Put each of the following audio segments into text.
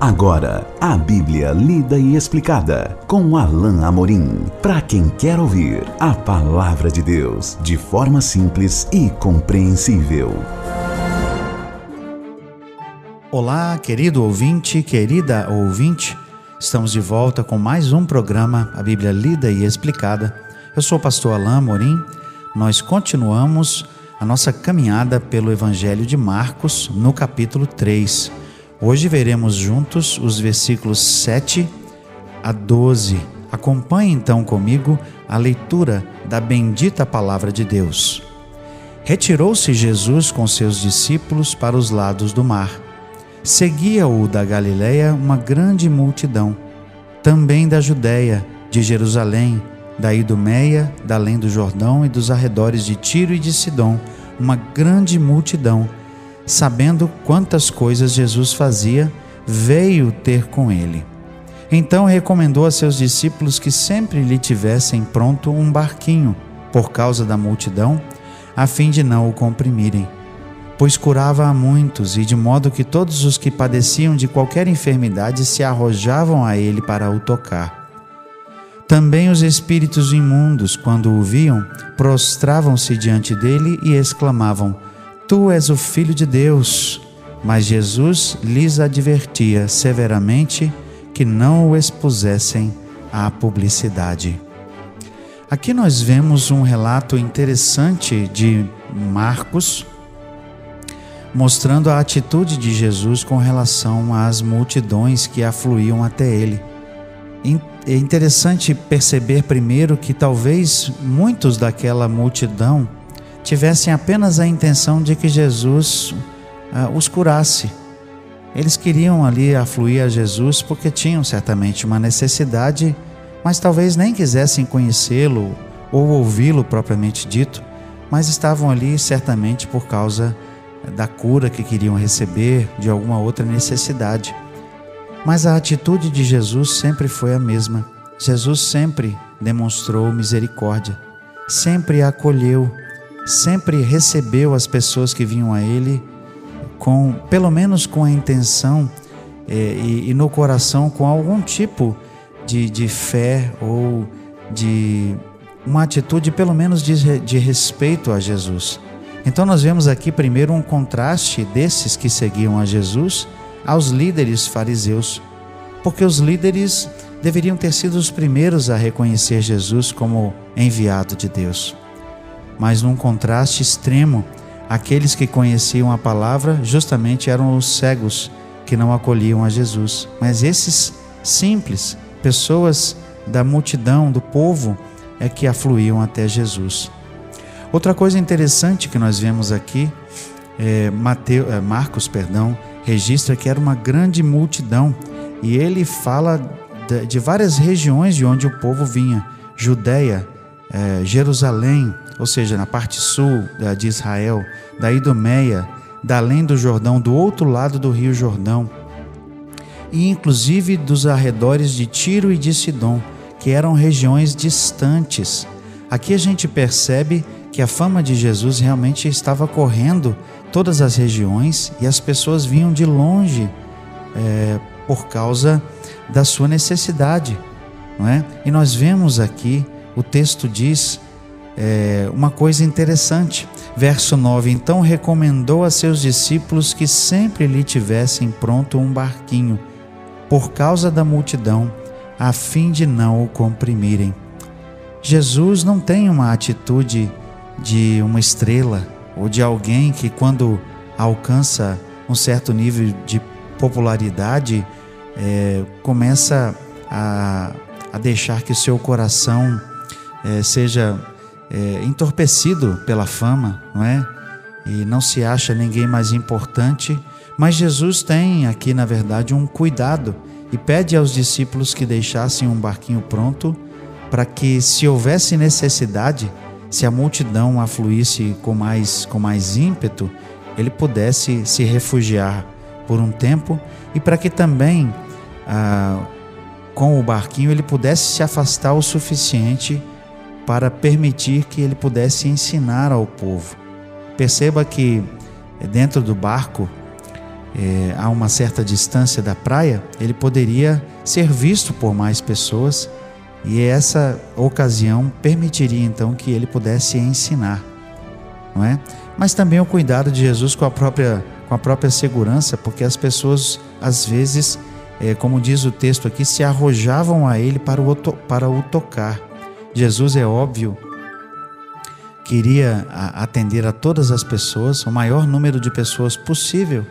Agora, a Bíblia lida e explicada com Alain Amorim. Para quem quer ouvir a palavra de Deus de forma simples e compreensível. Olá, querido ouvinte, querida ouvinte. Estamos de volta com mais um programa, a Bíblia lida e explicada. Eu sou o pastor Alain Amorim. Nós continuamos a nossa caminhada pelo Evangelho de Marcos no capítulo 3. Hoje veremos juntos os versículos 7 a 12. Acompanhe então comigo a leitura da bendita palavra de Deus. Retirou-se Jesus com seus discípulos para os lados do mar. Seguia-o da Galiléia uma grande multidão, também da Judéia, de Jerusalém, da Idumeia, da além do Jordão e dos arredores de Tiro e de Sidom, uma grande multidão sabendo quantas coisas Jesus fazia, veio ter com ele. Então recomendou a seus discípulos que sempre lhe tivessem pronto um barquinho, por causa da multidão, a fim de não o comprimirem. Pois curava a muitos, e de modo que todos os que padeciam de qualquer enfermidade se arrojavam a ele para o tocar. Também os espíritos imundos, quando o viam, prostravam-se diante dele e exclamavam: Tu és o Filho de Deus. Mas Jesus lhes advertia severamente que não o expusessem à publicidade. Aqui nós vemos um relato interessante de Marcos, mostrando a atitude de Jesus com relação às multidões que afluíam até ele. É interessante perceber primeiro que talvez muitos daquela multidão tivessem apenas a intenção de que Jesus uh, os curasse. Eles queriam ali afluir a Jesus porque tinham certamente uma necessidade, mas talvez nem quisessem conhecê-lo ou ouvi-lo propriamente dito, mas estavam ali certamente por causa da cura que queriam receber, de alguma outra necessidade. Mas a atitude de Jesus sempre foi a mesma. Jesus sempre demonstrou misericórdia, sempre acolheu, sempre recebeu as pessoas que vinham a ele com, pelo menos com a intenção é, e, e, no coração com algum tipo de, de fé ou de uma atitude pelo menos de, de respeito a Jesus. Então nós vemos aqui primeiro um contraste desses que seguiam a Jesus aos líderes fariseus, porque os líderes deveriam ter sido os primeiros a reconhecer Jesus como enviado de Deus mas num contraste extremo, aqueles que conheciam a palavra justamente eram os cegos que não acolhiam a Jesus. Mas esses simples, pessoas da multidão, do povo, é que afluíam até Jesus. Outra coisa interessante que nós vemos aqui, é, Mateus, é, Marcos, perdão, registra que era uma grande multidão e ele fala de, de várias regiões de onde o povo vinha: Judéia, é, Jerusalém, ou seja, na parte sul de Israel, da Idumeia, da além do Jordão, do outro lado do rio Jordão, e inclusive dos arredores de Tiro e de Sidom, que eram regiões distantes. Aqui a gente percebe que a fama de Jesus realmente estava correndo todas as regiões e as pessoas vinham de longe é, por causa da sua necessidade, não é? E nós vemos aqui o texto diz é, uma coisa interessante. Verso 9: Então recomendou a seus discípulos que sempre lhe tivessem pronto um barquinho, por causa da multidão, a fim de não o comprimirem. Jesus não tem uma atitude de uma estrela ou de alguém que, quando alcança um certo nível de popularidade, é, começa a, a deixar que o seu coração é, seja é, entorpecido pela fama, não é? E não se acha ninguém mais importante. Mas Jesus tem aqui, na verdade, um cuidado e pede aos discípulos que deixassem um barquinho pronto para que, se houvesse necessidade, se a multidão afluísse com mais, com mais ímpeto, ele pudesse se refugiar por um tempo e para que também, ah, com o barquinho, ele pudesse se afastar o suficiente para permitir que ele pudesse ensinar ao povo. Perceba que dentro do barco é, a uma certa distância da praia, ele poderia ser visto por mais pessoas e essa ocasião permitiria então que ele pudesse ensinar, não é? Mas também o cuidado de Jesus com a própria com a própria segurança, porque as pessoas às vezes, é, como diz o texto aqui, se arrojavam a ele para o, para o tocar. Jesus é óbvio queria atender a todas as pessoas, o maior número de pessoas possível,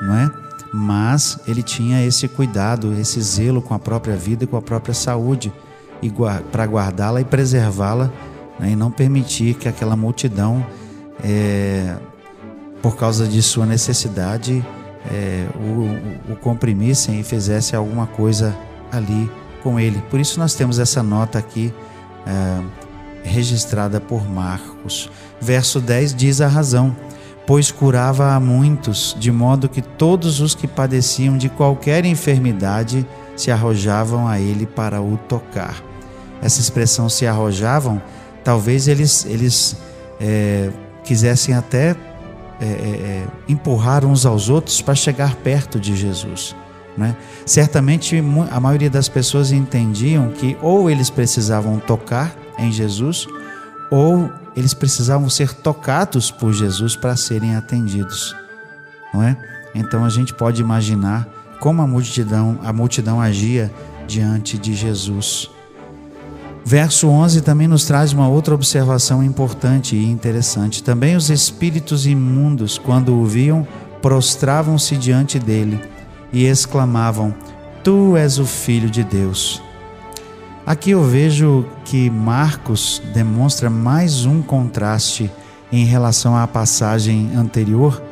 não é? Mas ele tinha esse cuidado, esse zelo com a própria vida e com a própria saúde para guardá-la e preservá-la né, e não permitir que aquela multidão, é, por causa de sua necessidade, é, o, o comprimissem e fizesse alguma coisa ali com ele. Por isso nós temos essa nota aqui é, registrada por Marcos. Verso 10 diz a razão: pois curava a muitos, de modo que todos os que padeciam de qualquer enfermidade se arrojavam a ele para o tocar. Essa expressão se arrojavam, talvez eles, eles é, quisessem até é, é, é empurrar uns aos outros para chegar perto de Jesus. Né? Certamente a maioria das pessoas entendiam que ou eles precisavam tocar em Jesus, ou eles precisavam ser tocados por Jesus para serem atendidos, não é? Então a gente pode imaginar como a multidão, a multidão agia diante de Jesus. Verso 11 também nos traz uma outra observação importante e interessante. Também os espíritos imundos, quando o viam, prostravam-se diante dele e exclamavam: Tu és o filho de Deus. Aqui eu vejo que Marcos demonstra mais um contraste em relação à passagem anterior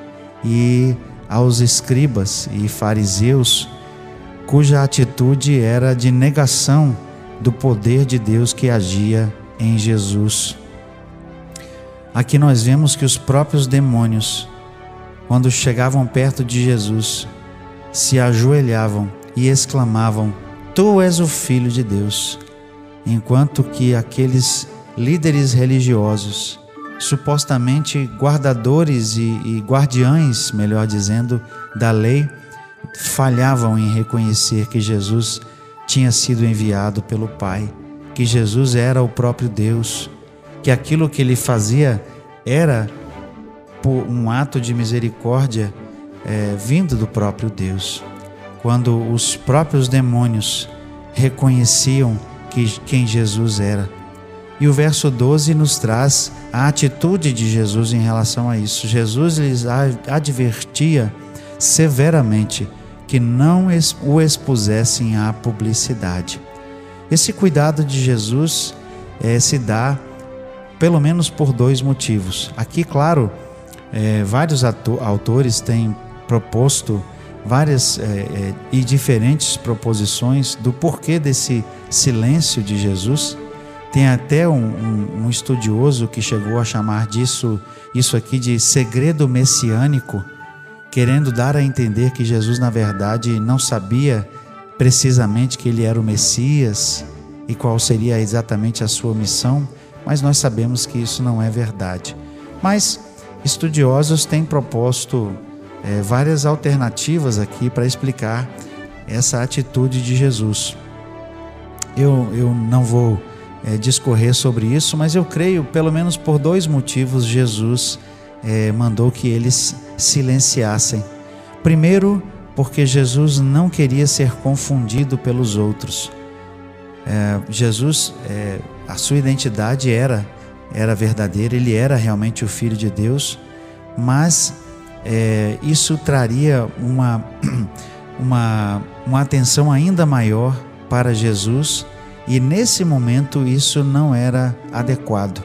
e aos escribas e fariseus, cuja atitude era de negação do poder de Deus que agia em Jesus. Aqui nós vemos que os próprios demônios, quando chegavam perto de Jesus, se ajoelhavam e exclamavam: Tu és o Filho de Deus. Enquanto que aqueles líderes religiosos, supostamente guardadores e, e guardiães, melhor dizendo, da lei, falhavam em reconhecer que Jesus tinha sido enviado pelo Pai, que Jesus era o próprio Deus, que aquilo que ele fazia era um ato de misericórdia é, vindo do próprio Deus. Quando os próprios demônios reconheciam que, quem Jesus era. E o verso 12 nos traz a atitude de Jesus em relação a isso. Jesus lhes advertia severamente que não o expusessem à publicidade. Esse cuidado de Jesus é, se dá pelo menos por dois motivos. Aqui, claro, é, vários autores têm proposto várias é, é, e diferentes proposições do porquê desse silêncio de Jesus. Tem até um, um, um, estudioso que chegou a chamar disso, isso aqui de segredo messiânico, querendo dar a entender que Jesus, na verdade, não sabia precisamente que ele era o Messias e qual seria exatamente a sua missão, mas nós sabemos que isso não é verdade. Mas estudiosos têm proposto é, várias alternativas aqui para explicar essa atitude de Jesus. Eu, eu não vou é, discorrer sobre isso, mas eu creio, pelo menos por dois motivos, Jesus é, mandou que eles silenciassem. Primeiro, porque Jesus não queria ser confundido pelos outros. É, Jesus, é, a sua identidade era era verdadeira, ele era realmente o Filho de Deus, mas é, isso traria uma, uma, uma atenção ainda maior para Jesus e nesse momento isso não era adequado.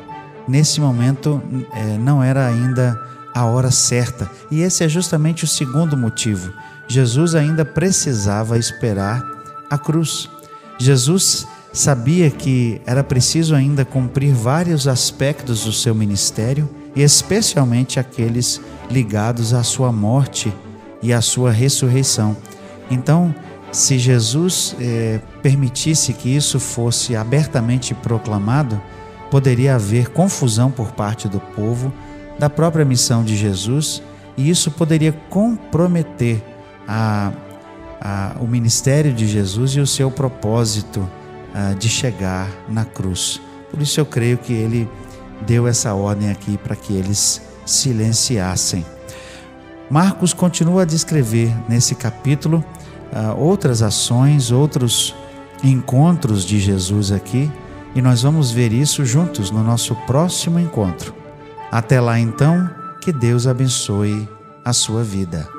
Nesse momento é, não era ainda a hora certa. E esse é justamente o segundo motivo. Jesus ainda precisava esperar a cruz. Jesus sabia que era preciso ainda cumprir vários aspectos do seu ministério e especialmente aqueles ligados à sua morte e à sua ressurreição. Então, se Jesus eh, permitisse que isso fosse abertamente proclamado, poderia haver confusão por parte do povo, da própria missão de Jesus e isso poderia comprometer a, a, o ministério de Jesus e o seu propósito a, de chegar na cruz. Por isso eu creio que ele deu essa ordem aqui para que eles silenciassem. Marcos continua a descrever nesse capítulo outras ações, outros encontros de Jesus aqui, e nós vamos ver isso juntos no nosso próximo encontro. Até lá então, que Deus abençoe a sua vida.